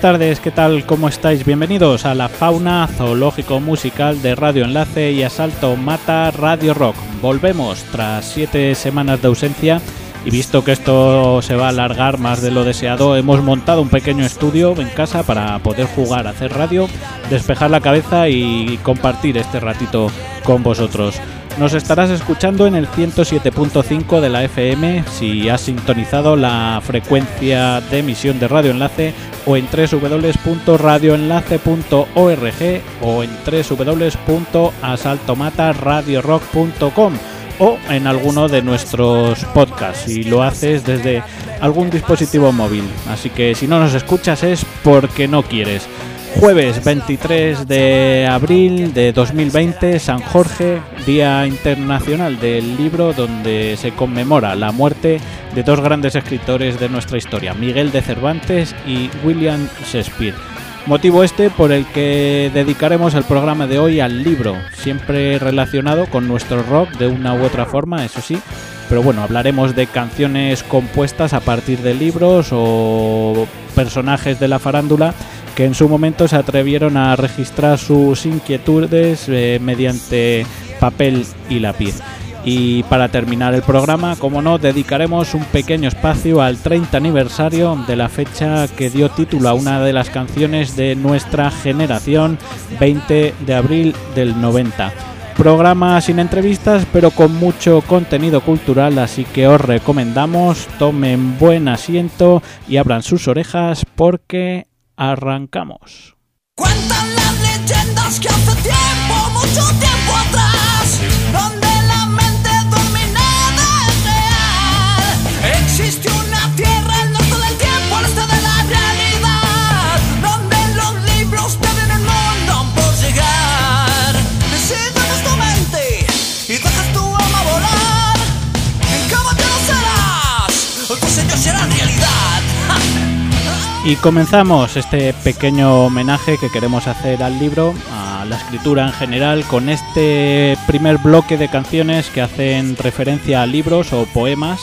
Buenas tardes, ¿qué tal? ¿Cómo estáis? Bienvenidos a la fauna zoológico musical de Radio Enlace y Asalto Mata Radio Rock. Volvemos tras siete semanas de ausencia y visto que esto se va a alargar más de lo deseado, hemos montado un pequeño estudio en casa para poder jugar, hacer radio, despejar la cabeza y compartir este ratito con vosotros. Nos estarás escuchando en el 107.5 de la FM si has sintonizado la frecuencia de emisión de Radio Enlace o en www.radioenlace.org o en www.asaltomataradiorock.com o en alguno de nuestros podcasts si lo haces desde algún dispositivo móvil. Así que si no nos escuchas es porque no quieres. Jueves 23 de abril de 2020, San Jorge, Día Internacional del Libro, donde se conmemora la muerte de dos grandes escritores de nuestra historia, Miguel de Cervantes y William Shakespeare. Motivo este por el que dedicaremos el programa de hoy al libro, siempre relacionado con nuestro rock de una u otra forma, eso sí. Pero bueno, hablaremos de canciones compuestas a partir de libros o personajes de la farándula que en su momento se atrevieron a registrar sus inquietudes eh, mediante papel y lápiz. Y para terminar el programa, como no, dedicaremos un pequeño espacio al 30 aniversario de la fecha que dio título a una de las canciones de nuestra generación, 20 de abril del 90. Programa sin entrevistas, pero con mucho contenido cultural, así que os recomendamos tomen buen asiento y abran sus orejas porque arrancamos. Cuentan las leyendas que hace tiempo, mucho tiempo atrás, Y comenzamos este pequeño homenaje que queremos hacer al libro, a la escritura en general, con este primer bloque de canciones que hacen referencia a libros o poemas,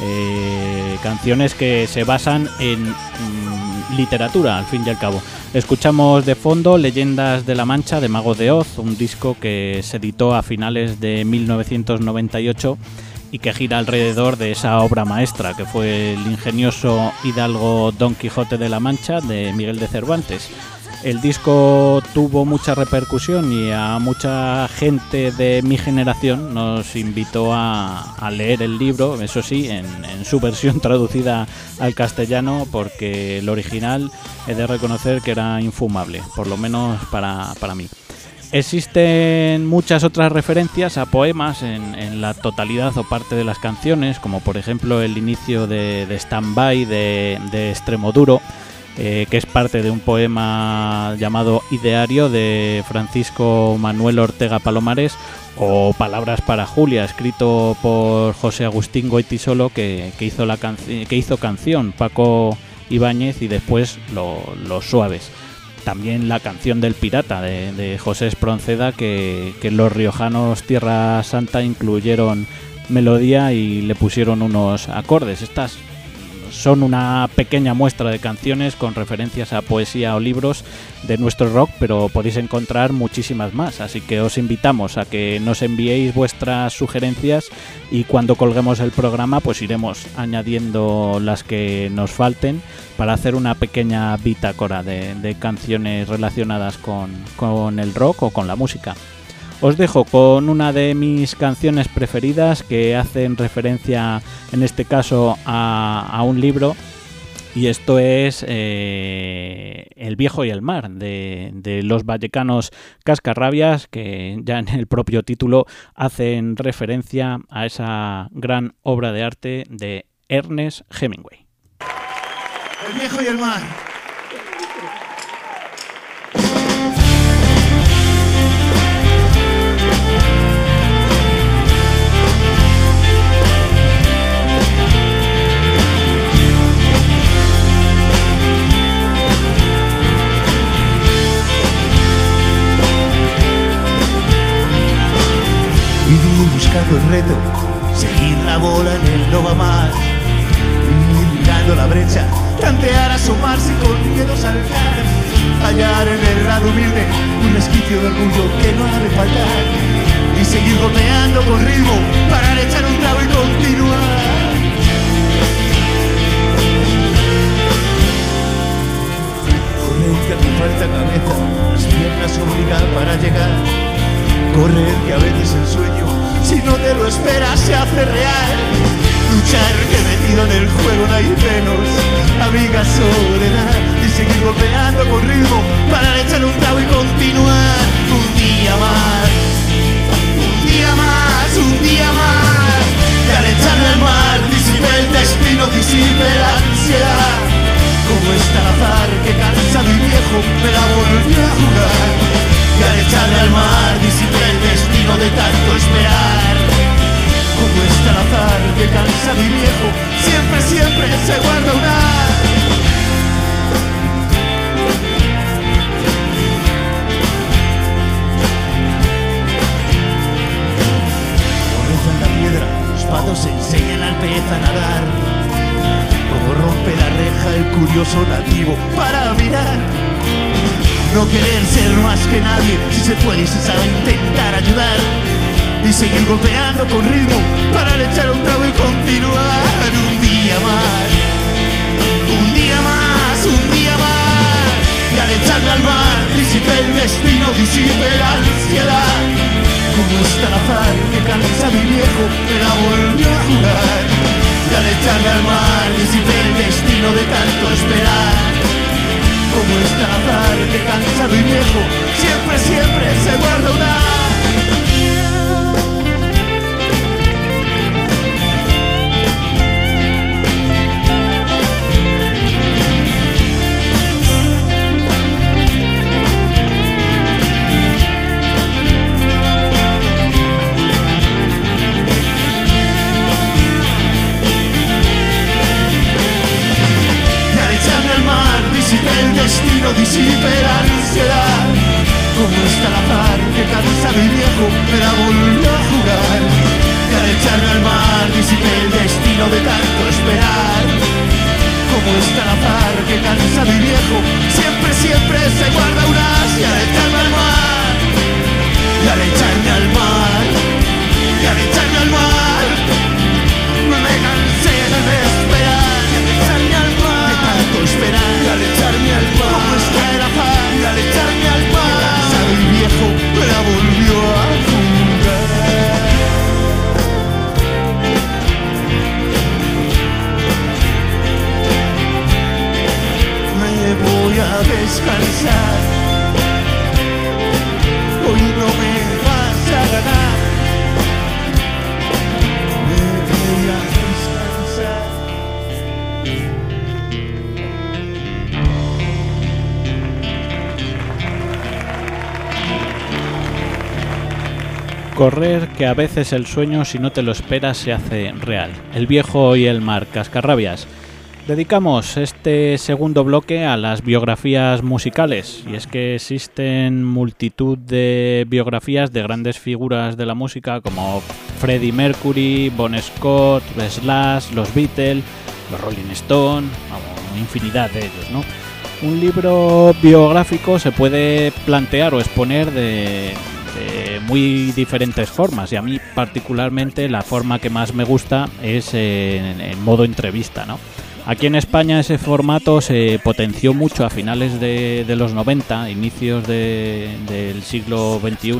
eh, canciones que se basan en mm, literatura, al fin y al cabo. Escuchamos de fondo Leyendas de la Mancha de Mago de Oz, un disco que se editó a finales de 1998 y que gira alrededor de esa obra maestra que fue el ingenioso hidalgo Don Quijote de la Mancha de Miguel de Cervantes. El disco tuvo mucha repercusión y a mucha gente de mi generación nos invitó a, leer el libro, eso sí, en, en, su versión traducida al castellano, porque el original he de reconocer que era infumable, por lo menos para, para mí. Existen muchas otras referencias a poemas en, la totalidad o parte de las canciones, como por ejemplo el inicio de, de Stand By de, de Extremoduro, eh, que es parte de un poema llamado Ideario de Francisco Manuel Ortega Palomares, o Palabras para Julia, escrito por José Agustín Goitisolo, que, que, hizo, la que hizo canción, Paco Ibáñez y después lo, Los Suaves también la canción del pirata de, José Espronceda que, que, los riojanos Tierra Santa incluyeron melodía y le pusieron unos acordes. Estas son una pequeña muestra de canciones con referencias a poesía o libros de nuestro rock, pero podéis encontrar muchísimas más, así que os invitamos a que nos enviéis vuestras sugerencias y cuando colguemos el programa pues iremos añadiendo las que nos falten para hacer una pequeña bitácora de, de canciones relacionadas con, con el rock o con la música. Os dejo con una de mis canciones preferidas que hacen referencia en este caso a, un libro y esto es eh, El viejo y el mar de, de, los vallecanos Cascarrabias que ya en el propio título hacen referencia a esa gran obra de arte de Ernest Hemingway. El viejo y el mar. El reto, seguir la bola en el no va más. Ir mirando la brecha, tantear, asomarse con miedo saltar. Hallar en el lado humilde un resquicio de orgullo que no ha de faltar. Y seguir golpeando con ritmo para echar un trago y continuar. Correr que falta cabeza, las piernas obligan para llegar. Correr que a veces el sueño, si no te lo esperas, se hace real. Luchar que metido en el juego no hay frenos, amiga soledad. Y seguir golpeando con ritmo para echar un trago y continuar. Un día más, un día más, un día más. Y al echarme al mar, disipe el destino, disipe la ansiedad. Como está azar que cansado y viejo me la volvió a jugar Y al echarle al mar disipé el destino de tanto esperar. Como está el azar que cansado y viejo siempre, siempre se guarda una Como en la piedra, los patos enseñan al pez a nadar. Como rompe la reja el curioso nativo para mirar. No querer ser más que nadie, si se puede se sabe intentar ayudar. Y seguir golpeando con ritmo para echar un trago y continuar. Un día Correr que a veces el sueño si no te lo esperas se hace real. El viejo y el mar, cascarrabias. Dedicamos este segundo bloque a las biografías musicales y es que existen multitud de biografías de grandes figuras de la música como Freddie Mercury, Bon Scott, Slash, los Beatles, los Rolling Stone, vamos, infinidad de ellos, ¿no? Un libro biográfico se puede plantear o exponer de, muy diferentes formas y a mí particularmente la forma que más me gusta es en, en modo entrevista, ¿no? Aquí en España ese formato se potenció mucho a finales de, de los 90, inicios de- del siglo XXI,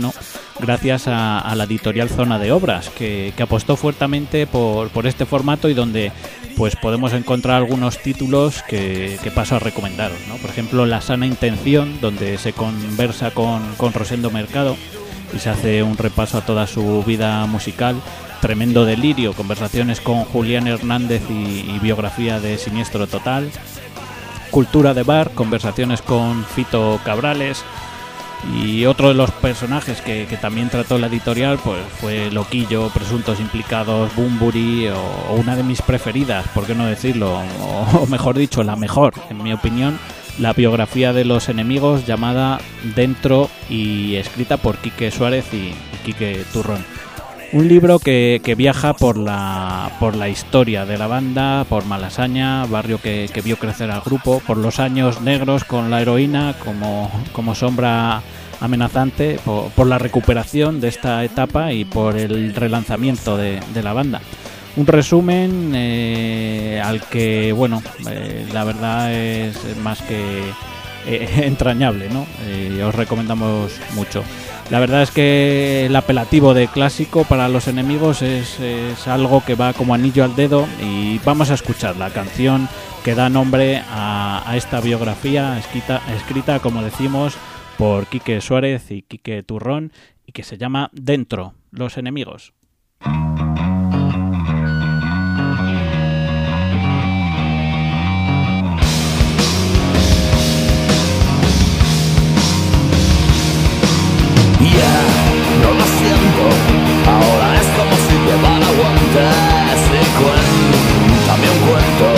gracias a, a la editorial Zona de Obras, que, que apostó fuertemente por, por este formato y donde pues podemos encontrar algunos títulos que, que paso a recomendaros. ¿no? Por ejemplo, La sana intención, donde se conversa con, con Rosendo Mercado y se hace un repaso a toda su vida musical. Tremendo delirio, conversaciones con Julián Hernández y, biografía de Siniestro Total. Cultura de bar, conversaciones con Fito Cabrales. Y otro de los personajes que, también trató la editorial pues fue Loquillo, Presuntos Implicados, Bumburi o, o una de mis preferidas, por qué no decirlo, o mejor dicho, la mejor, en mi opinión, la biografía de los enemigos llamada Dentro y escrita por Quique Suárez y, Quique Turrón. Un libro que, que viaja por la, por la historia de la banda, por Malasaña, barrio que, que vio crecer al grupo, por los años negros con la heroína como, como sombra amenazante, por, por la recuperación de esta etapa y por el relanzamiento de, de la banda. Un resumen eh, al que, bueno, eh, la verdad es más que eh, entrañable, ¿no? Os recomendamos mucho. La verdad es que el apelativo de clásico para los enemigos es, es algo que va como anillo al dedo y vamos a escuchar la canción que da nombre a, a esta biografía escrita, escrita, como decimos, por Quique Suárez y Quique Turrón y que se llama Dentro, los enemigos. Como si llevara guantes y cuéntame un cuento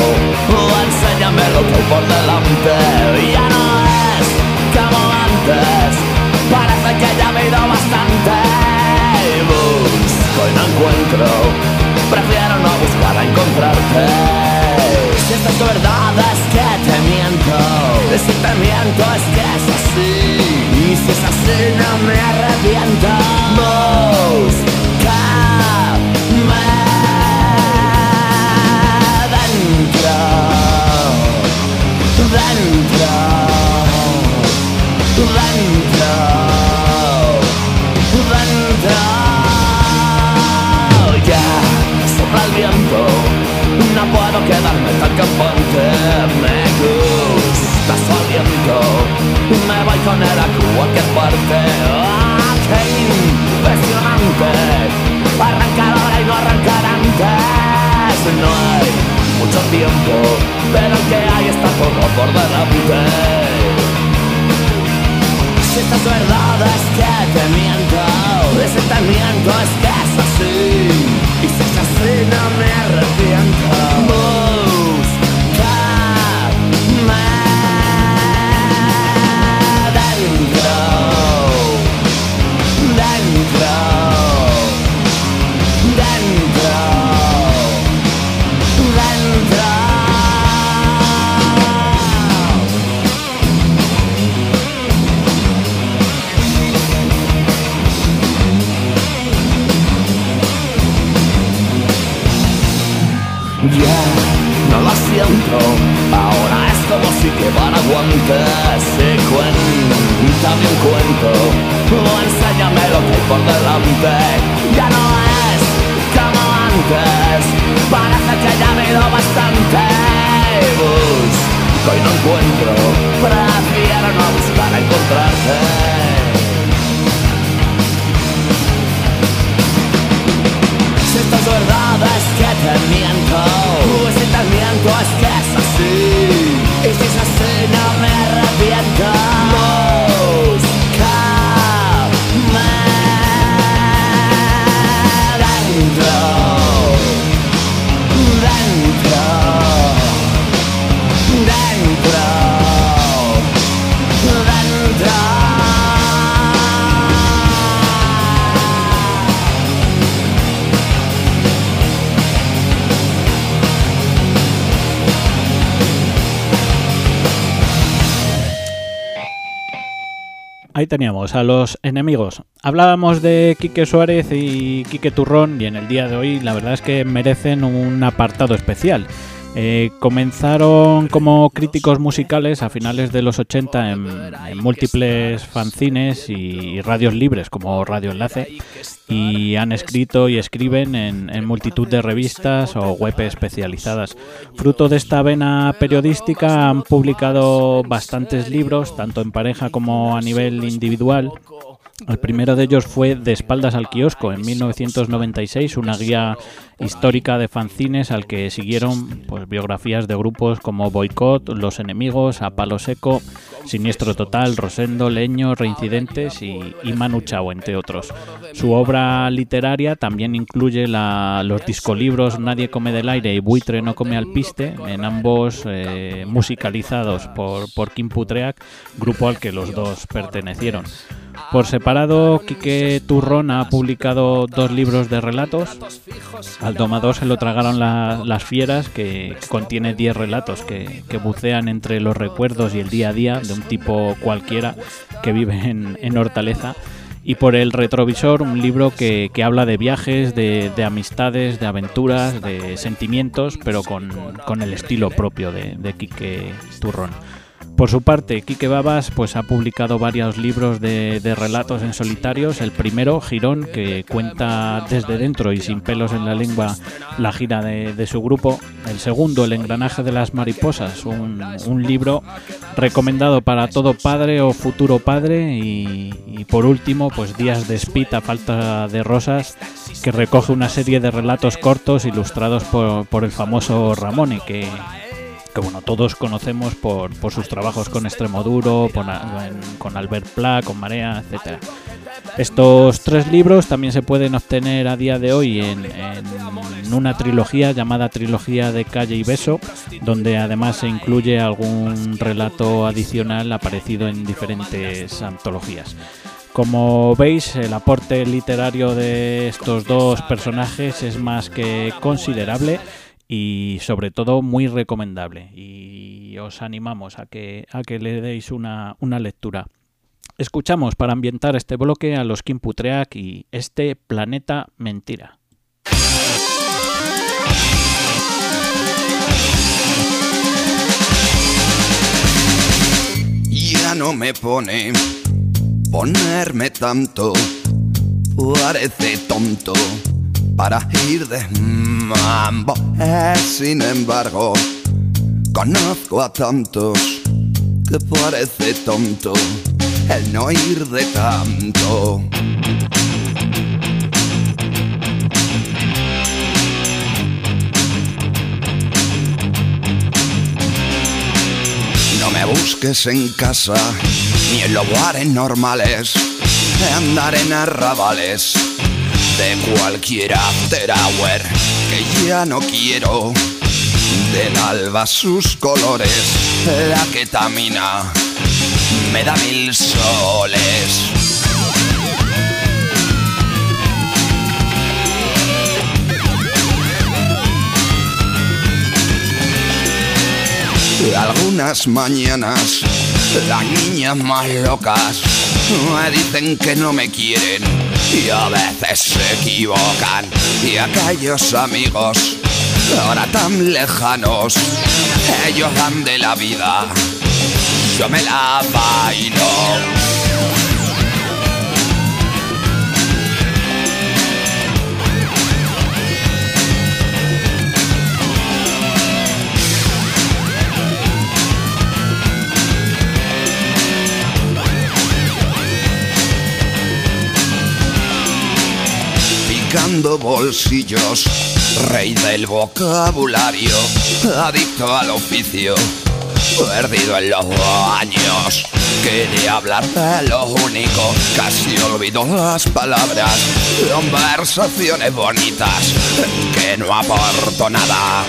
o enséñame lo que hay por delante. Ya no es como antes, parece que ya me he ido bastante. Y busco y no encuentro, prefiero no buscar a encontrarte. Si esta es tu verdad es que te miento, y si te miento es que es así. Y si es así no me dentro Dentro Dentro. Dentro Él a cualquier parte ¡Ah, qué impresionante! Arrancar Ahí teníamos a los enemigos. Hablábamos de Quique Suárez y Quique Turrón y en el día de hoy la verdad es que merecen un apartado especial. Eh, comenzaron como críticos musicales a finales de los 80 en, múltiples fanzines y radios libres como Radio Enlace y han escrito y escriben en, en multitud de revistas o web especializadas. Fruto de esta vena periodística han publicado bastantes libros, tanto en pareja como a nivel individual. El primero de ellos fue De espaldas al kiosco en 1996, una guía histórica de fanzines al que siguieron pues, biografías de grupos como Boicot, Los Enemigos, A Palo Seco, Siniestro Total, Rosendo, Leño, Reincidentes y, y Manu Chao, entre otros. Su obra literaria también incluye la- los discolibros Nadie come del aire y Buitre no come al piste, en ambos eh, musicalizados por, por Kim Putreak, grupo al que los dos pertenecieron. Por separado, Quique Turrón ha publicado dos libros de relatos. Al domador se lo tragaron la- las fieras, que contiene 10 relatos que, que bucean entre los recuerdos y el día a día de un tipo cualquiera que vive en, en Hortaleza. Y por el retrovisor, un libro que, que habla de viajes, de, de amistades, de aventuras, de sentimientos, pero con, con el estilo propio de, de Quique Turrón. Por su parte, Quique Babas pues, ha publicado varios libros de, de relatos en solitarios. El primero, Girón, que cuenta desde dentro y sin pelos en la lengua la gira de, de su grupo. El segundo, El engranaje de las mariposas, un, un libro recomendado para todo padre o futuro padre. Y, por último, pues Días de Spit a falta de rosas, que recoge una serie de relatos cortos ilustrados por, por el famoso Ramone, que, que bueno, todos conocemos por, por sus trabajos con Extremoduro, en- con Albert Pla, con Marea, etcétera. Estos tres libros también se pueden obtener a día de hoy en, en una trilogía llamada Trilogía de Calle y Beso, donde además se incluye algún relato adicional aparecido en diferentes antologías. Como veis, el aporte literario de estos dos personajes es más que considerable y sobre todo muy recomendable y os animamos a que, a que le deis una, una lectura. Escuchamos para ambientar este bloque a los Kim Putreak y este planeta mentira. Ya no me pone ponerme tanto, parece tonto para ir de mambo. Eh, sin embargo, conozco a tantos que parece tonto el no ir de tanto. No me busques en casa, ni en lugares normales, de andar en arrabales, de cualquier after hour, que ya no quiero. Del alba sus colores, la ketamina me da mil soles. Algunas mañanas las niñas más locas me dicen que no me quieren y a veces se equivocan. Y aquellos amigos, ahora tan lejanos, ellos dan de la vida, yo me la bailo. Bolsillos, rey del vocabulario, adicto al oficio, perdido en los años. Quería hablar de lo único, casi olvido las palabras, conversaciones bonitas, que no aporto nada.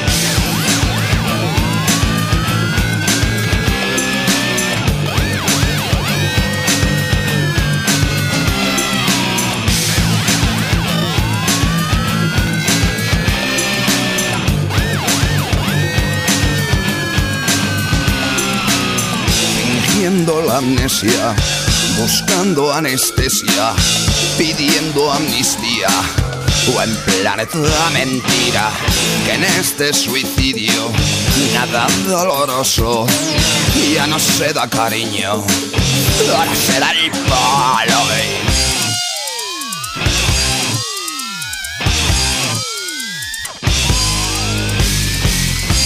Fingiendo la amnesia, buscando anestesia, pidiendo amnistía. O en planeta mentira, que en este suicidio nada doloroso ya no se da cariño, ahora se da el palo. eh.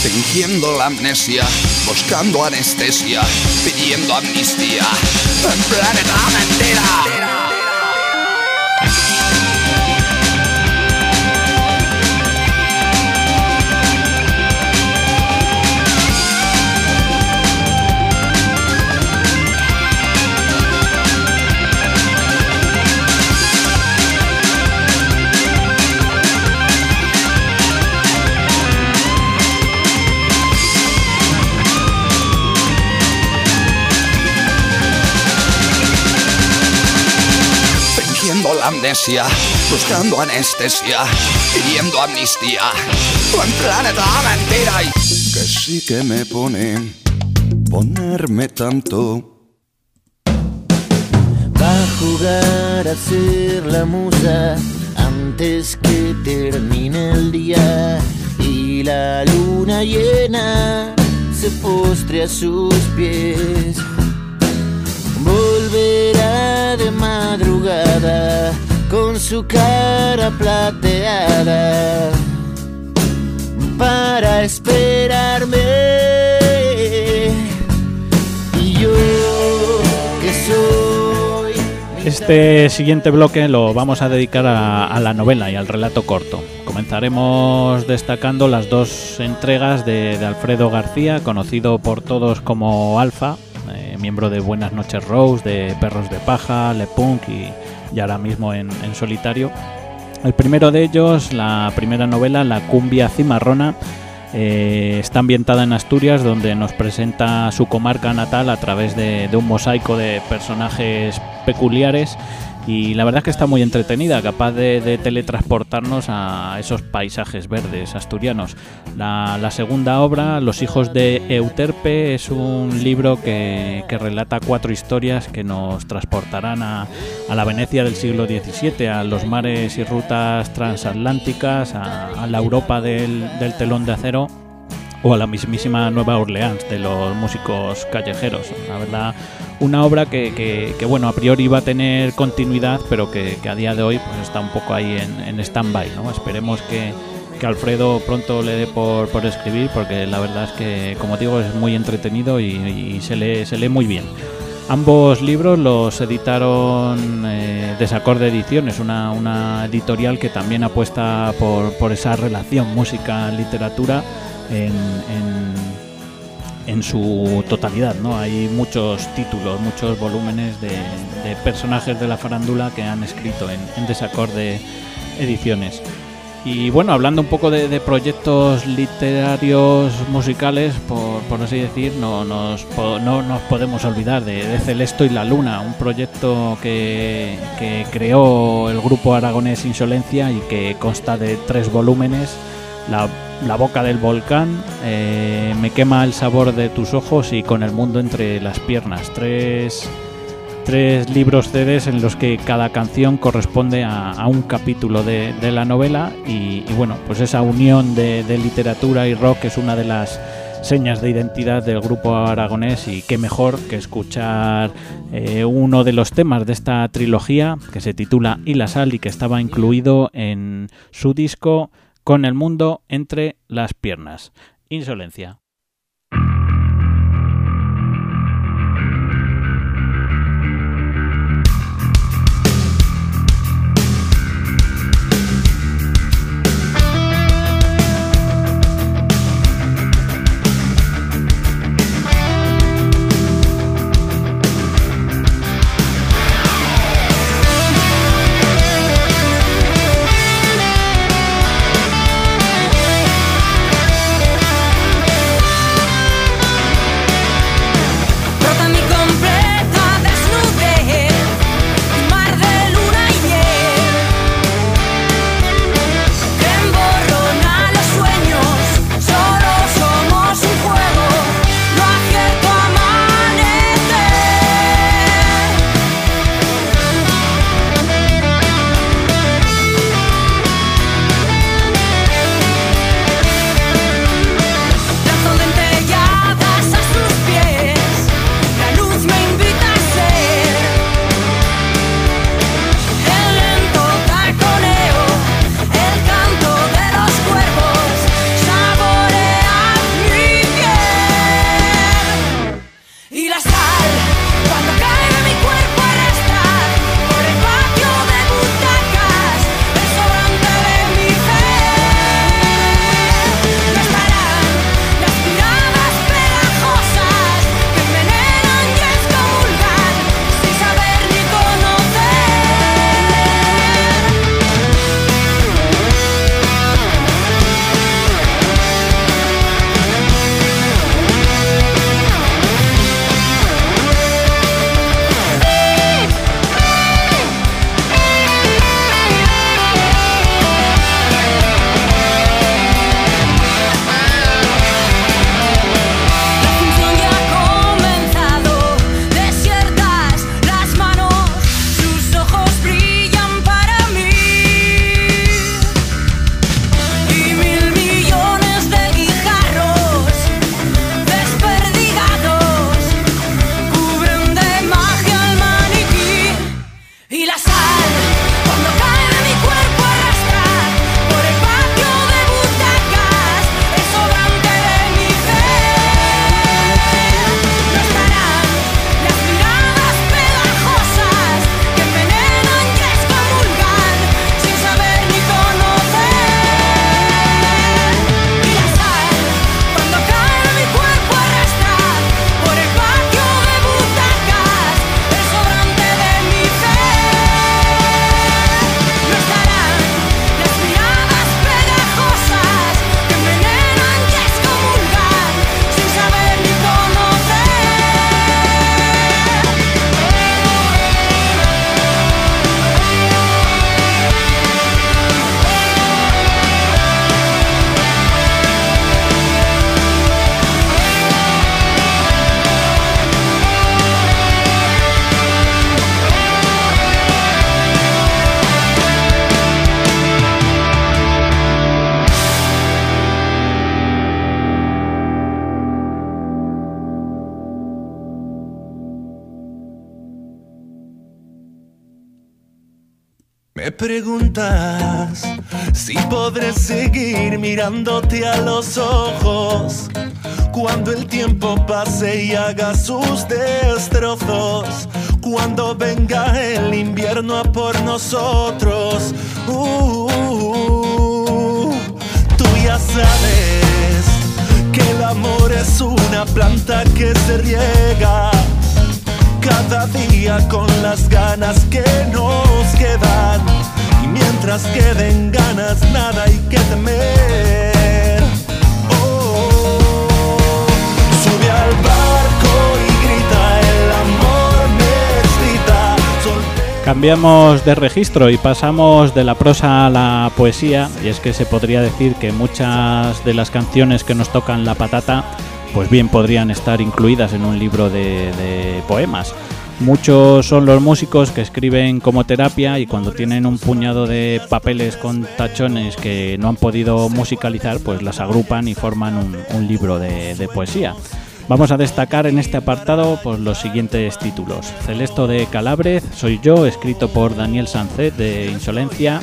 fingiendo la amnesia, buscando anestesia, pidiendo amnistía. En planeta mentira. Amnesia, buscando anestesia, pidiendo amnistía. Un planeta mentira y que sí que me pone ponerme tanto. Va a jugar a ser la musa antes que termine el día y la luna llena se postre a sus pies. Volverá madrugada con su cara plateada para esperarme. Y yo que soy. Este siguiente bloque lo vamos a dedicar a, la novela y al relato corto. Comenzaremos destacando las dos entregas de Alfredo García, conocido por todos como Alfa, eh, miembro de Buenas noches Rose, de Perros de Paja, Le Punk y, y ahora mismo en, en solitario. El primero de ellos, la primera novela, La cumbia cimarrona, eh, está ambientada en Asturias, donde nos presenta su comarca natal a través de, de un mosaico de personajes peculiares y la verdad es que está muy entretenida, capaz de, teletransportarnos a esos paisajes verdes asturianos. La, segunda obra, Los hijos de Euterpe, es un libro que, relata cuatro historias que nos transportarán a, la Venecia del siglo XVII, a los mares y rutas transatlánticas, a, la Europa del telón de acero o a la mismísima Nueva Orleans de los músicos callejeros. La verdad, una obra que, que, que, bueno, a priori va a tener continuidad, pero que, que a día de hoy pues está un poco ahí en, en stand-by, ¿no? Esperemos que, Alfredo pronto le dé por, por, escribir, porque la verdad es que, como digo, es muy entretenido y, y se, lee, se lee muy bien. Ambos libros los editaron eh, Desacorde Ediciones, una, una, editorial que también apuesta por, por esa relación música-literatura en, en, su totalidad. ¿no? Hay muchos títulos, muchos volúmenes de, personajes de la farándula que han escrito en, en Desacorde Ediciones. Y bueno, hablando un poco de, de proyectos literarios musicales, por, por, así decir, no nos, no nos podemos olvidar de, de, Celesto y la Luna, un proyecto que, que creó el grupo aragonés Insolencia y que consta de tres volúmenes. La la boca del volcán, eh, me quema el sabor de tus ojos y con el mundo entre las piernas. Tres, tres libros CDs en los que cada canción corresponde a, un capítulo de, la novela y, bueno, pues esa unión de, de, literatura y rock es una de las señas de identidad del grupo aragonés y qué mejor que escuchar eh, uno de los temas de esta trilogía que se titula Y la sal y que estaba incluido en su disco con el mundo entre las piernas. Insolencia. Me preguntas si podré seguir mirándote a los ojos cuando el tiempo pase y haga sus destrozos, cuando venga el invierno a por nosotros. Uh, tú ya sabes que el amor es una planta que se riega cada día con las ganas que nos quedan. Y mientras queden ganas, nada hay que temer. Oh, sube al barco y grita, el amor me excita. Cambiamos de registro y pasamos de la prosa a la poesía, y es que se podría decir que muchas de las canciones que nos tocan la patata, pues bien podrían estar incluidas en un libro de, poemas. Muchos son los músicos que escriben como terapia y cuando tienen un puñado de papeles con tachones que no han podido musicalizar, pues las agrupan y forman un, libro de- poesía. Vamos a destacar en este apartado pues, los siguientes títulos. Celesto de Calabrez, Soy yo, escrito por Daniel Sancet de Insolencia.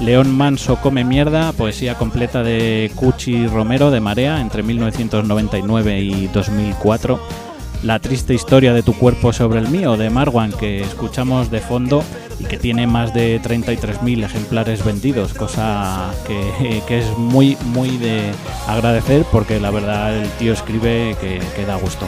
León Manso come mierda, poesía completa de Cuchi Romero de Marea entre 1999 y 2004. La triste historia de tu cuerpo sobre el mío de Marwan que escuchamos de fondo y que tiene más de 33.000 ejemplares vendidos, cosa que, es muy muy de agradecer porque la verdad el tío escribe que, que da gusto.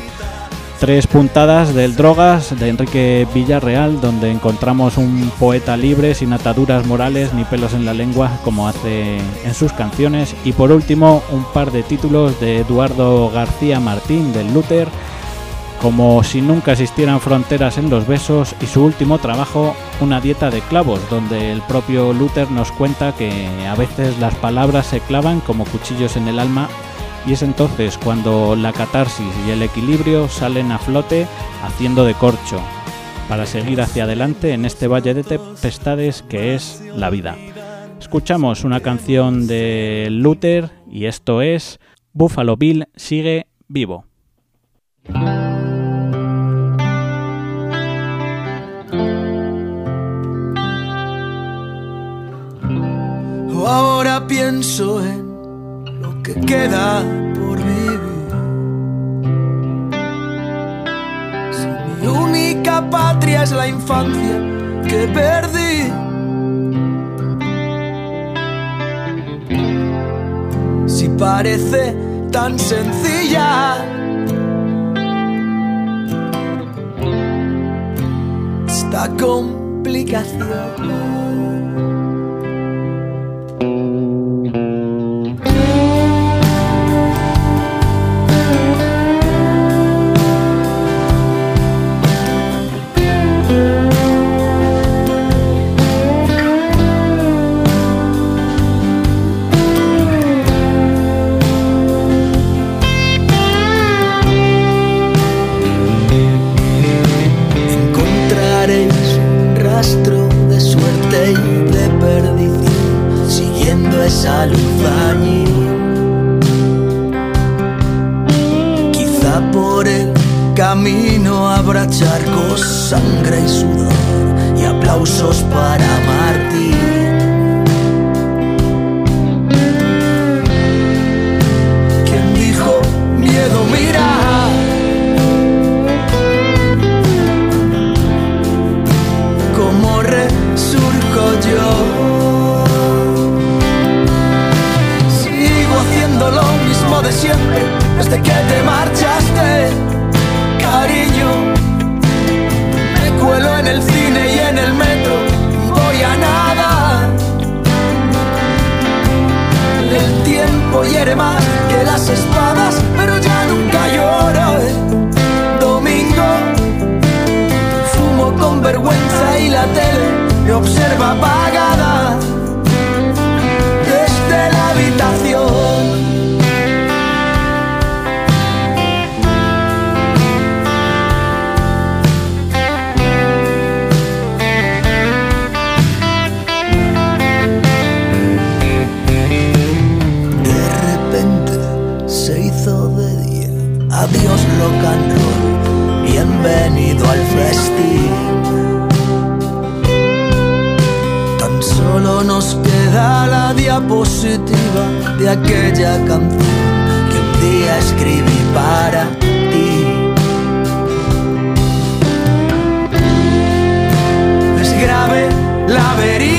Tres puntadas del Drogas de Enrique Villarreal, donde encontramos un poeta libre, sin ataduras morales ni pelos en la lengua, como hace en sus canciones. Y por último, un par de títulos de Eduardo García Martín del Luther, como si nunca existieran fronteras en los besos, y su último trabajo, Una dieta de clavos, donde el propio Luther nos cuenta que a veces las palabras se clavan como cuchillos en el alma y es entonces cuando la catarsis y el equilibrio salen a flote haciendo de corcho para seguir hacia adelante en este valle de tempestades que es la vida. Escuchamos una canción de Luther y esto es Buffalo Bill sigue vivo. Ahora pienso en que queda por vivir. Si mi única patria es la infancia que perdí. Si parece tan sencilla. Esta complicación. De suerte y de perdición siguiendo esa luz allí. Quizá por el camino habrá charcos, sangre y sudor y aplausos para Martín. Desde que te marchaste, cariño. Me cuelo en el cine y en el metro, voy a nada. El tiempo hiere más que las espadas, pero ya nunca lloro. Domingo Fumo con vergüenza y la tele me observa apagada bienvenido al festín. Tan Solo nos queda la diapositiva de aquella canción que un día escribí para ti. Es grave la avería.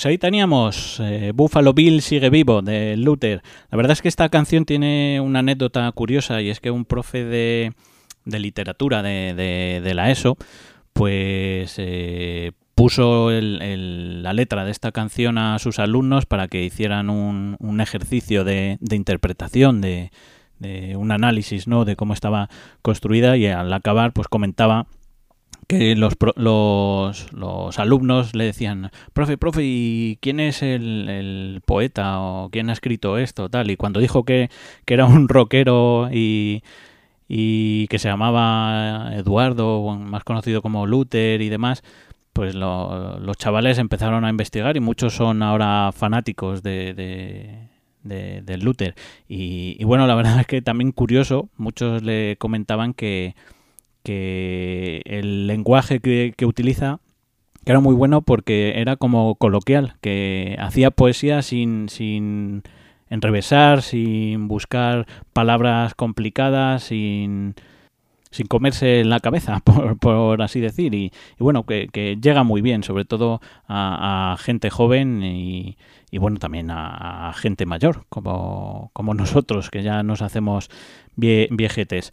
Pues ahí teníamos eh, Buffalo Bill sigue vivo de Luther. La verdad es que esta canción tiene una anécdota curiosa y es que un profe de, de literatura de, la ESO pues eh, puso la letra de esta canción a sus alumnos para que hicieran un, ejercicio de, de interpretación, de, de un análisis ¿no? de cómo estaba construida y al acabar pues comentaba que los, los, los alumnos le decían, profe, profe, ¿y quién es el, el poeta o quién ha escrito esto? tal Y cuando dijo que, que era un rockero y, y que se llamaba Eduardo, más conocido como Luther y demás, pues lo- los chavales empezaron a investigar y muchos son ahora fanáticos de, de, de- de Luther. Y, y bueno, la verdad es que también curioso, muchos le comentaban que, que el lenguaje que, que utiliza que era muy bueno porque era como coloquial, que hacía poesía sin, sin enrevesar, sin buscar palabras complicadas, sin, sin comerse la cabeza, por, por así decir. Y, bueno, que, llega muy bien, sobre todo a, gente joven y, y bueno, también a, gente mayor, como, como nosotros, que ya nos hacemos vie- viejetes.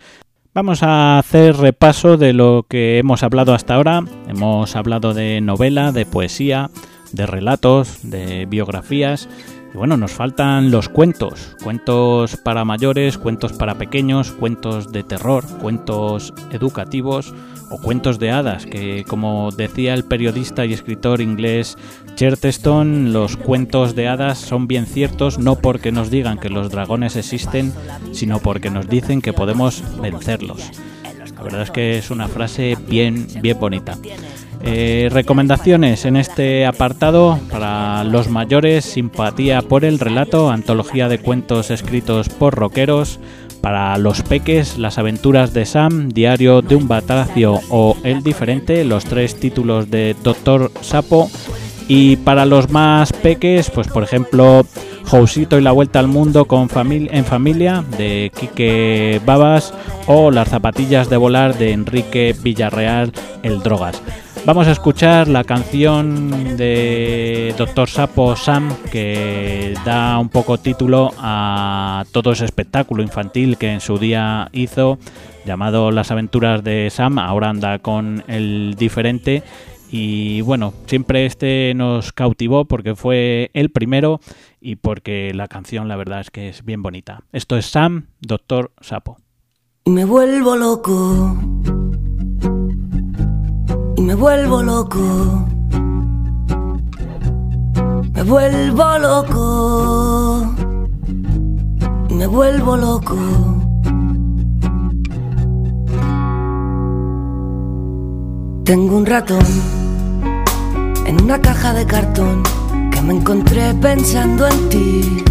Vamos a hacer repaso de lo que hemos hablado hasta ahora. Hemos hablado de novela, de poesía, de relatos, de biografías. Y bueno, nos faltan los cuentos. Cuentos para mayores, cuentos para pequeños, cuentos de terror, cuentos educativos o cuentos de hadas, que como decía el periodista y escritor inglés Chesterton, los cuentos de hadas son bien ciertos no porque nos digan que los dragones existen, sino porque nos dicen que podemos vencerlos. La verdad es que es una frase bien, bien bonita. Eh, recomendaciones en este apartado para los mayores, simpatía por el relato, antología de cuentos escritos por rockeros, para los peques, las aventuras de Sam, diario de un batacio o El diferente, los tres títulos de Doctor Sapo, y para los más peques, pues por ejemplo, Jousito y la vuelta al mundo con en familia de Quique Babas o Las zapatillas de volar de Enrique Villarreal, el Drogas. Vamos a escuchar la canción de Doctor Sapo Sam que da un poco título a todo ese espectáculo infantil que en su día hizo llamado Las aventuras de Sam, ahora anda con el diferente y bueno, siempre este nos cautivó porque fue el primero y porque la canción la verdad es que es bien bonita. Esto es Sam, Doctor Sapo. Me vuelvo loco. Y me vuelvo loco. Me vuelvo loco. Y me vuelvo loco. Tengo un ratón en una caja de cartón que me encontré pensando en ti,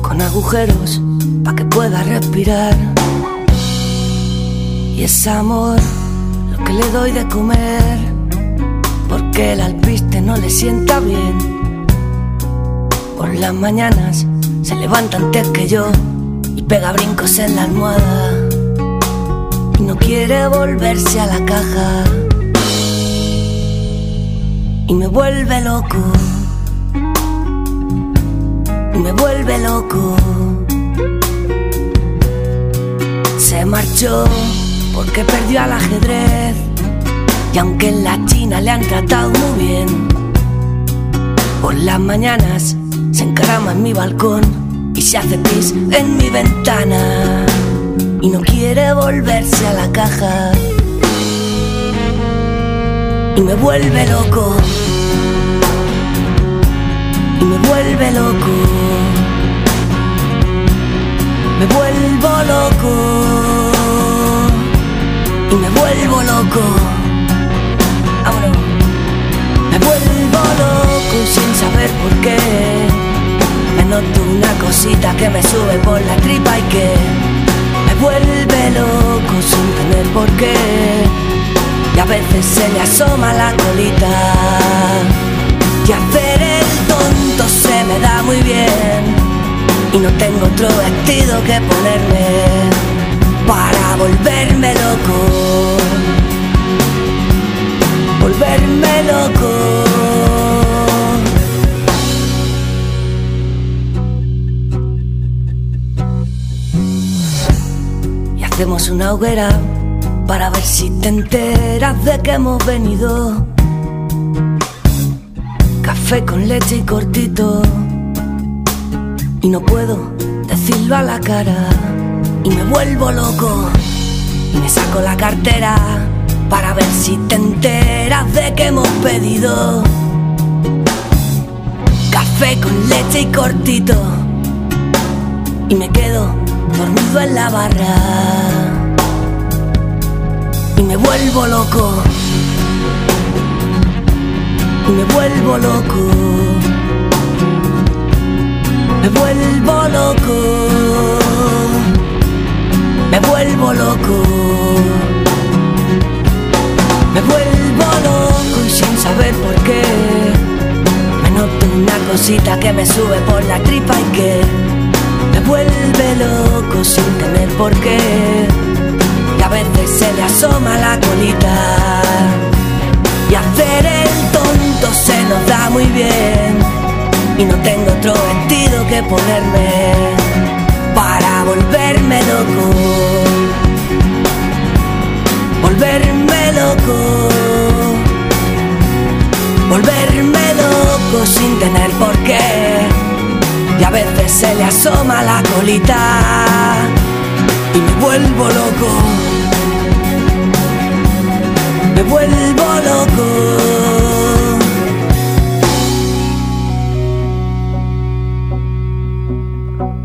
con agujeros para que pueda respirar. Y es amor que le doy de comer, porque el alpiste no le sienta bien. Por las mañanas se levanta antes que yo y pega brincos en la almohada y no quiere volverse a la caja y me vuelve loco, y me vuelve loco. Se marchó porque perdió al ajedrez. Y aunque en la China le han tratado muy bien, por las mañanas se encarama en mi balcón y se hace pis en mi ventana. Y no quiere volverse a la caja. Y me vuelve loco. Y me vuelve loco. Me vuelvo loco me vuelvo loco. Vámonos. me vuelvo loco sin saber por qué. Me noto una cosita que me sube por la tripa y que me vuelve loco sin tener por qué. Y a veces se le asoma la colita. Y hacer el tonto se me da muy bien. Y no tengo otro vestido que ponerme para volverme loco. Volverme loco. Y hacemos una hoguera para ver si te enteras de que hemos venido. Café con leche y cortito. Y no puedo decirlo a la cara. Y me vuelvo loco. Y me saco la cartera para ver si te enteras de que hemos pedido. Café con leche y cortito. Y me quedo dormido en la barra y me vuelvo loco. Y me vuelvo loco. Me vuelvo loco. Me vuelvo loco. Me vuelvo loco y sin saber por qué. Me noto una cosita que me sube por la tripa y que me vuelve loco sin tener por qué y a veces se le asoma la colita. Y hacer el tonto se nos da muy bien. Y no tengo otro vestido que ponerme volverme loco. Volverme loco. Volverme loco sin tener por qué. Y a veces se le asoma la colita y me vuelvo loco. Me vuelvo loco.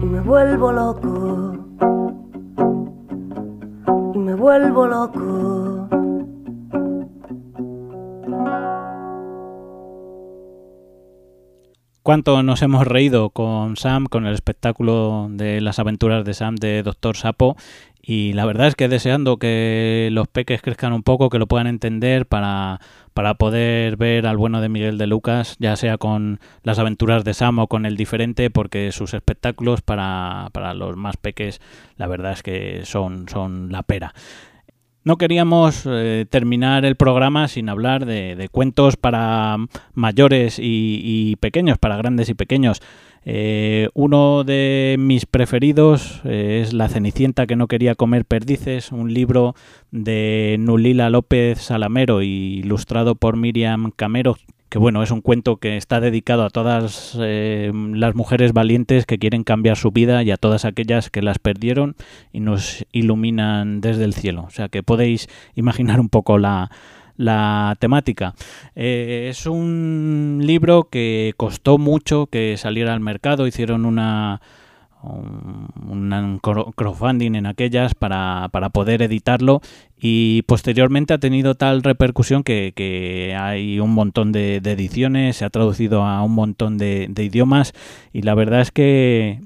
Y me vuelvo loco. Vuelvo loco. Cuánto nos hemos reído con Sam, con el espectáculo de las aventuras de Sam de Doctor Sapo. Y la verdad es que deseando que los peques crezcan un poco, que lo puedan entender para, para poder ver al bueno de Miguel de Lucas, ya sea con las aventuras de Sam o con el diferente, porque sus espectáculos para, para los más peques, la verdad es que son, son la pera. No queríamos eh, terminar el programa sin hablar de, cuentos para mayores y pequeños, para grandes y pequeños. Eh, uno de mis preferidos eh, es La Cenicienta que no quería comer perdices, un libro de Nulila López Salamero y ilustrado por Miriam Camero, que bueno, es un cuento que está dedicado a todas eh, las mujeres valientes que quieren cambiar su vida y a todas aquellas que las perdieron y nos iluminan desde el cielo. O sea que podéis imaginar un poco la, la temática. Eh, es un libro que costó mucho que saliera al mercado, hicieron una un, crowdfunding en aquellas para, para, poder editarlo y posteriormente ha tenido tal repercusión que, hay un montón de, ediciones, se ha traducido a un montón de, idiomas y la verdad es que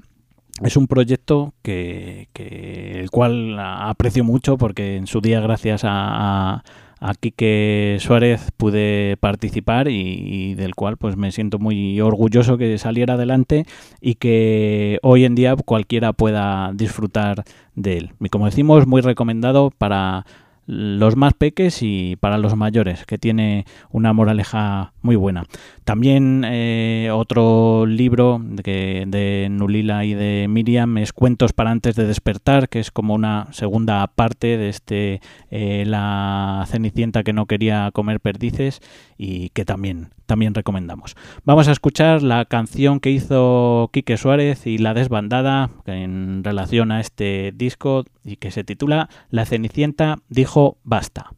es un proyecto que, que, el cual aprecio mucho porque en su día gracias a aquí que Suárez pude participar y, del cual pues me siento muy orgulloso que saliera adelante y que hoy en día cualquiera pueda disfrutar de él. Y como decimos, muy recomendado para los más peques y para los mayores, que tiene una moraleja muy buena. También eh, otro libro de, de, Nulila y de Miriam es Cuentos para antes de despertar, que es como una segunda parte de este eh, La Cenicienta que no quería comer perdices y que también, también recomendamos. Vamos a escuchar la canción que hizo Quique Suárez y La Desbandada en relación a este disco y que se titula La Cenicienta dijo basta.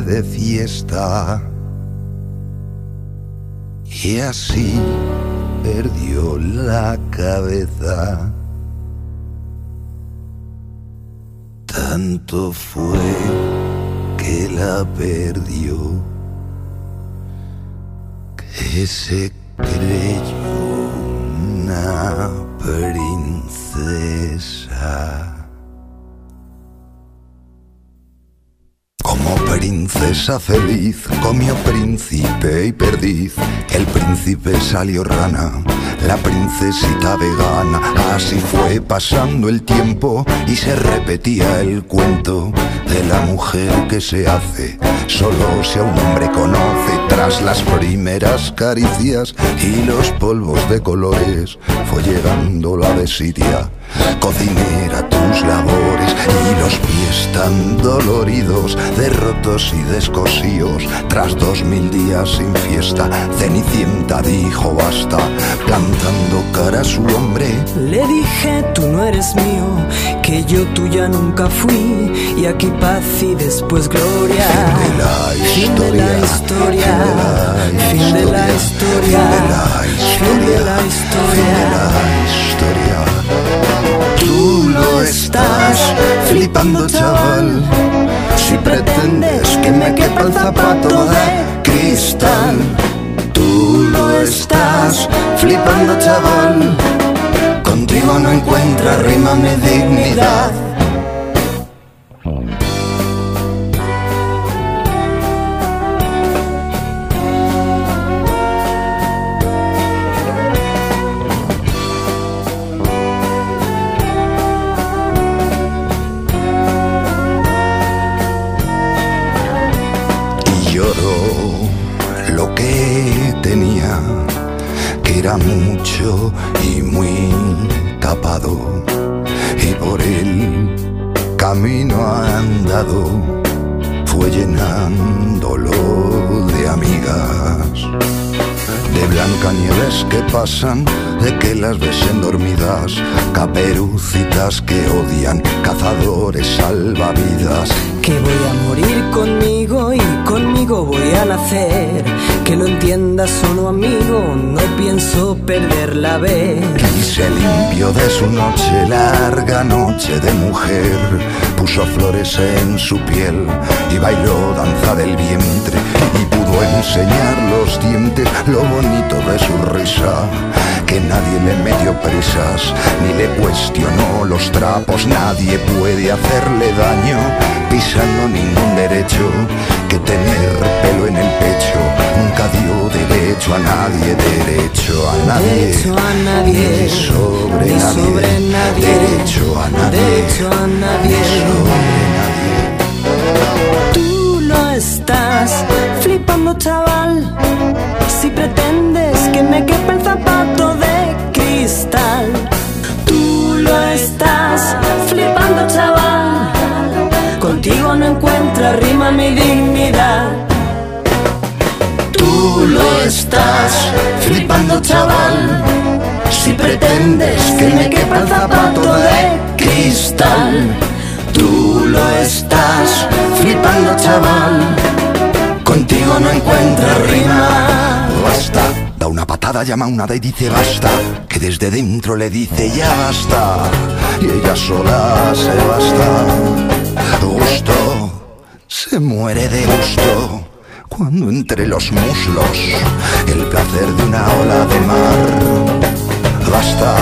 De fiesta. Y así perdió la cabeza. Tanto fue que la perdió que se creyó una princesa. Princesa feliz comió príncipe y perdiz. El príncipe salió rana, la princesita vegana. Así fue pasando el tiempo y se repetía el cuento de la mujer que se hace. Solo si a un hombre conoce tras las primeras caricias y los polvos de colores fue llegando la desidia cocinera tus labores y los pies tan doloridos, derrotos y descosíos. Tras dos mil días sin fiesta, Cenicienta dijo basta, plantando cara a su hombre. Le dije, tú no eres mío, que yo tuya nunca fui, y aquí paz y después gloria. Fin de la historia, fin de la historia, fin de la historia, fin de la historia tú lo estás flipando, chaval. Si pretendes que me quepa el zapato de cristal, tú lo estás flipando, chaval. Contigo no encuentra rima mi dignidad. Mucho y muy tapado y por el camino andado fue llenándolo de amigas de Blancanieves que pasan, de que las besen dormidas, caperucitas que odian, cazadores salvavidas. Que voy a morir conmigo y conmigo voy a nacer. Que lo entiendas solo amigo, no pienso perder la vez. Se limpió de su noche larga noche de mujer. Puso flores en su piel y bailó danza del vientre y pudo enseñar los dientes lo bonito de su risa. Que nadie le metió prisas ni le cuestionó los trapos. Nadie puede hacerle daño pisando ningún derecho. Que tener pelo en el pecho nunca dio derecho a nadie, derecho a nadie. Derecho a nadie. Ni sobre Ni nadie. sobre nadie. Derecho a nadie. Derecho a nadie. Ni sobre nadie. Tú lo estás flipando, chaval. Si pretendes que me quepa el zapato de cristal. Tú lo estás flipando, chaval. Contigo no encuentro rima mi dignidad. Tú lo estás flipando, chaval. Si pretendes que me quepa el zapato de cristal. Tú lo estás flipando, chaval. Contigo no encuentras rima. Basta. Da una patada, llama una y dice basta. Que desde dentro le dice ya basta. Y ella sola se basta. Gusto se muere de gusto cuando entre los muslos el placer de una ola de mar. Basta,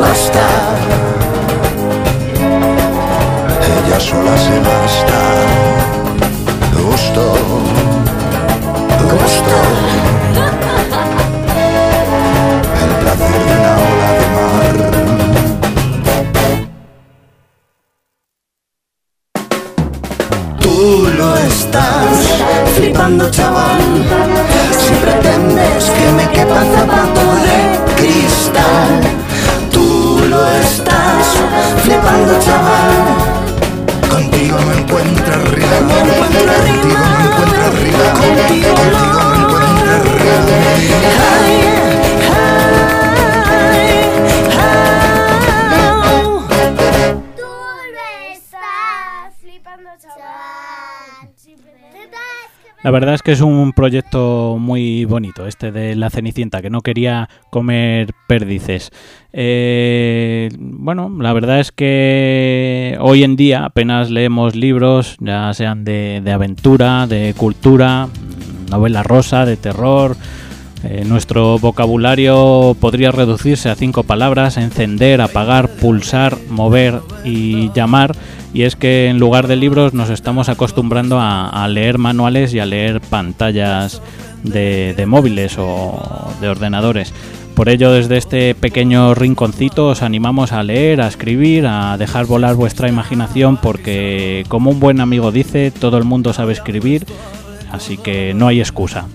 basta. Ella sola se basta. Gusto, gusto. Estás flipando, chaval. Si pretendes que me quepa zapato de cristal, tú lo estás flipando, chaval. Contigo me encuentras rima, contigo me encuentras rima, contigo me encuentras rima. La verdad es que es un proyecto muy bonito, este de la Cenicienta, que no quería comer perdices. Eh, bueno, la verdad es que hoy en día apenas leemos libros, ya sean de, de aventura, de cultura, novela rosa, de terror. Eh, nuestro vocabulario podría reducirse a cinco palabras, encender, apagar, pulsar, mover y llamar. Y es que en lugar de libros nos estamos acostumbrando a, leer manuales y a leer pantallas de móviles o de ordenadores. Por ello, desde este pequeño rinconcito os animamos a leer, a escribir, a dejar volar vuestra imaginación, porque como un buen amigo dice, todo el mundo sabe escribir, así que no hay excusa.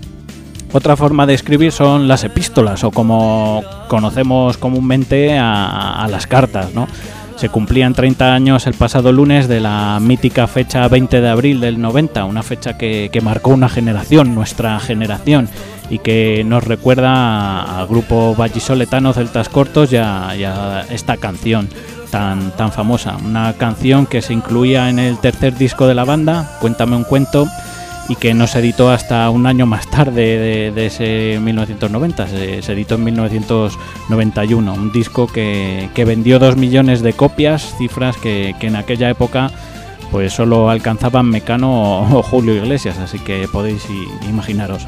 Otra forma de escribir son las epístolas, o como conocemos comúnmente a, las cartas, ¿no? Se cumplían 30 años el pasado lunes de la mítica fecha 20 de abril del 90, una fecha que, que marcó una generación, nuestra generación, y que nos recuerda al grupo vallisoletano Celtas Cortos y a esta canción tan, tan famosa. Una canción que se incluía en el tercer disco de la banda, Cuéntame un cuento, y que no se editó hasta un año más tarde de, de ese 1990, se, se editó en 1991, un disco que, que vendió dos millones de copias, cifras que, que en aquella época pues solo alcanzaban Mecano o, o Julio Iglesias, así que podéis imaginaros.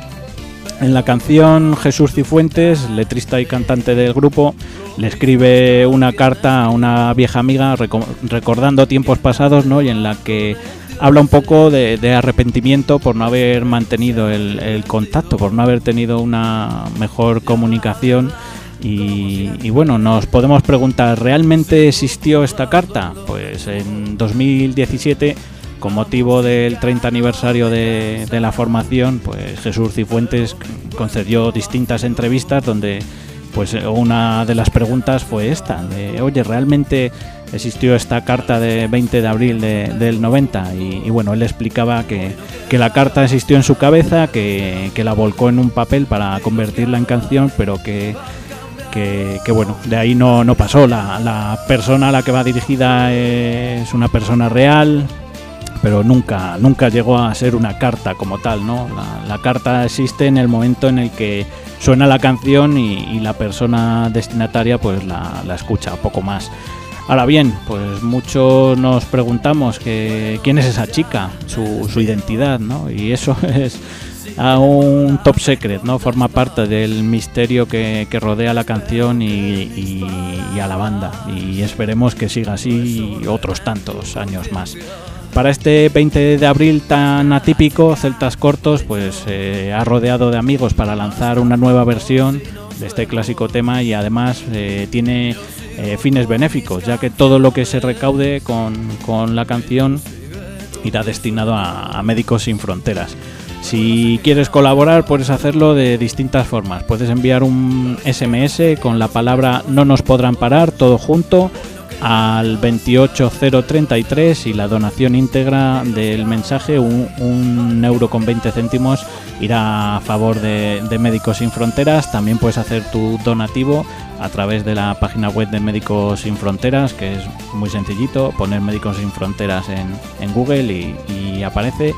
En la canción Jesús Cifuentes, letrista y cantante del grupo, le escribe una carta a una vieja amiga reco- recordando tiempos pasados, ¿no? Y en la que habla un poco de, arrepentimiento por no haber mantenido el, contacto, por no haber tenido una mejor comunicación. Y, bueno, nos podemos preguntar, ¿realmente existió esta carta? Pues en 2017 con motivo del 30 aniversario de, la formación, pues Jesús Cifuentes concedió distintas entrevistas donde pues una de las preguntas fue esta, oye, ¿realmente existió esta carta de 20 de abril de- del 90? Y, bueno, él explicaba que, que la carta existió en su cabeza, que, que la volcó en un papel para convertirla en canción, pero que que, bueno, de ahí no, no pasó. La, la persona a la que va dirigida es una persona real, pero nunca, nunca llegó a ser una carta como tal, ¿no? La, la carta existe en el momento en el que suena la canción y, y la persona destinataria pues la, la escucha, poco más. Ahora bien, pues muchos nos preguntamos que quién es esa chica, su, su identidad, ¿no? Y eso es a un top secret, ¿no? Forma parte del misterio que, que rodea la canción y, y- y a la banda. Y esperemos que siga así otros tantos años más. Para este 20 de abril tan atípico, Celtas Cortos pues eh, ha rodeado de amigos para lanzar una nueva versión de este clásico tema y además eh, tiene eh, fines benéficos, ya que todo lo que se recaude con, con la canción irá destinado a, a Médicos Sin Fronteras. Si quieres colaborar, puedes hacerlo de distintas formas. Puedes enviar un SMS con la palabra no nos podrán parar, todo junto, al 28033 y la donación íntegra del mensaje, un, euro con 20 céntimos, irá a favor de, Médicos Sin Fronteras. También puedes hacer tu donativo a través de la página web de Médicos Sin Fronteras, que es muy sencillito, poner Médicos Sin Fronteras en, Google y, aparece.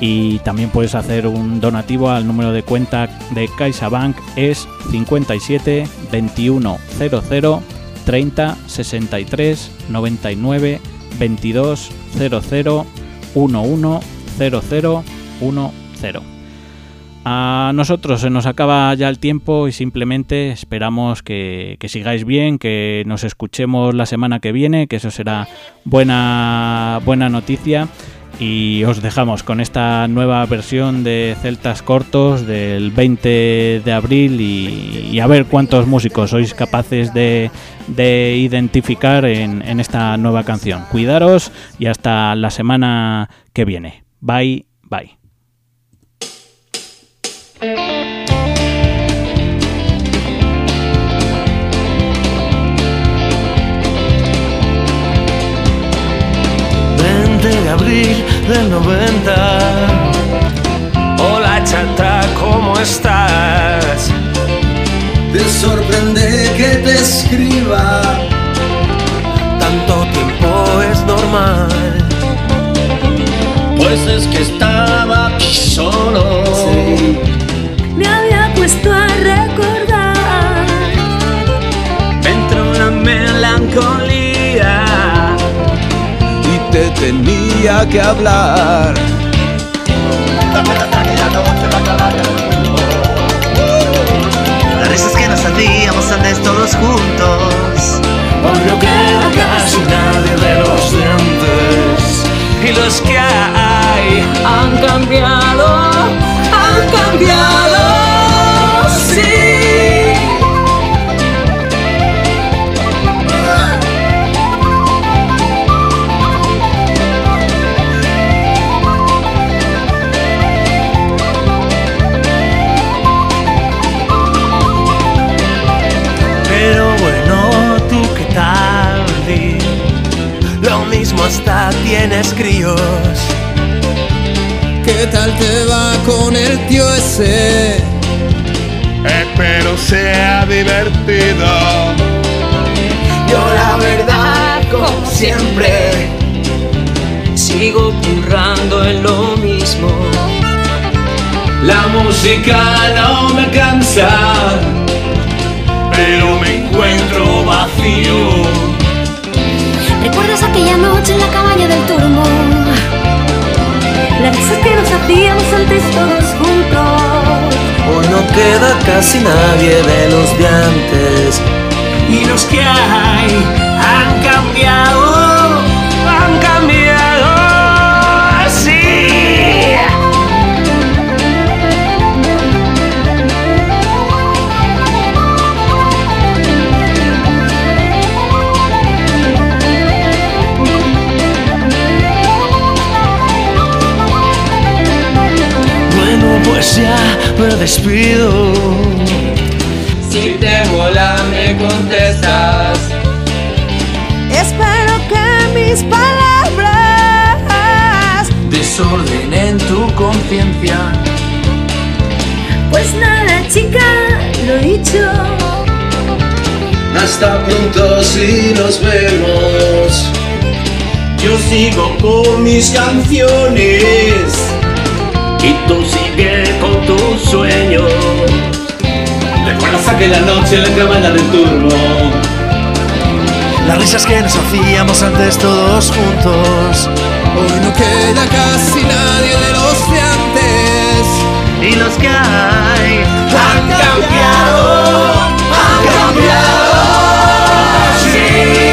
Y también puedes hacer un donativo al número de cuenta de CaixaBank, es 57 21 00 30 63 99 22 00 11 00 10. A nosotros se nos acaba ya el tiempo y simplemente esperamos que, que sigáis bien, que nos escuchemos la semana que viene, que eso será buena, buena noticia. Y os dejamos con esta nueva versión de Celtas Cortos del 20 de abril y, a ver cuántos músicos sois capaces de, de identificar en, en esta nueva canción. Cuidaros y hasta la semana que viene. Bye, bye. de abril del 90. Hola chata, ¿cómo estás? Te sorprende que te tenía que hablar. Las risas que nos hacíamos antes todos juntos. Hoy no queda casi nadie de los dientes. Y los que hay Han cambiado, han cambiado, hasta tienes críos. ¿Qué tal te va con el tío ese? Espero sea divertido. Yo la verdad, como siempre, Sigo currando en lo mismo. la música no me cansa, pero me encuentro vacío. ¿Recuerdas aquella noche en la cabaña del turbo? Las risas que nos hacíamos antes todos juntos. Hoy no queda casi nadie de los de antes. Y los que hay han cambiado, si nos vemos. Yo sigo con mis canciones y tú sigue con tus sueños. ¿Recuerdas aquella noche en la cabaña del turbo? Las risas que nos hacíamos antes todos juntos. Hoy no queda casi nadie de los de antes. Y los que hay Han cambiado, han cambiado. Sí.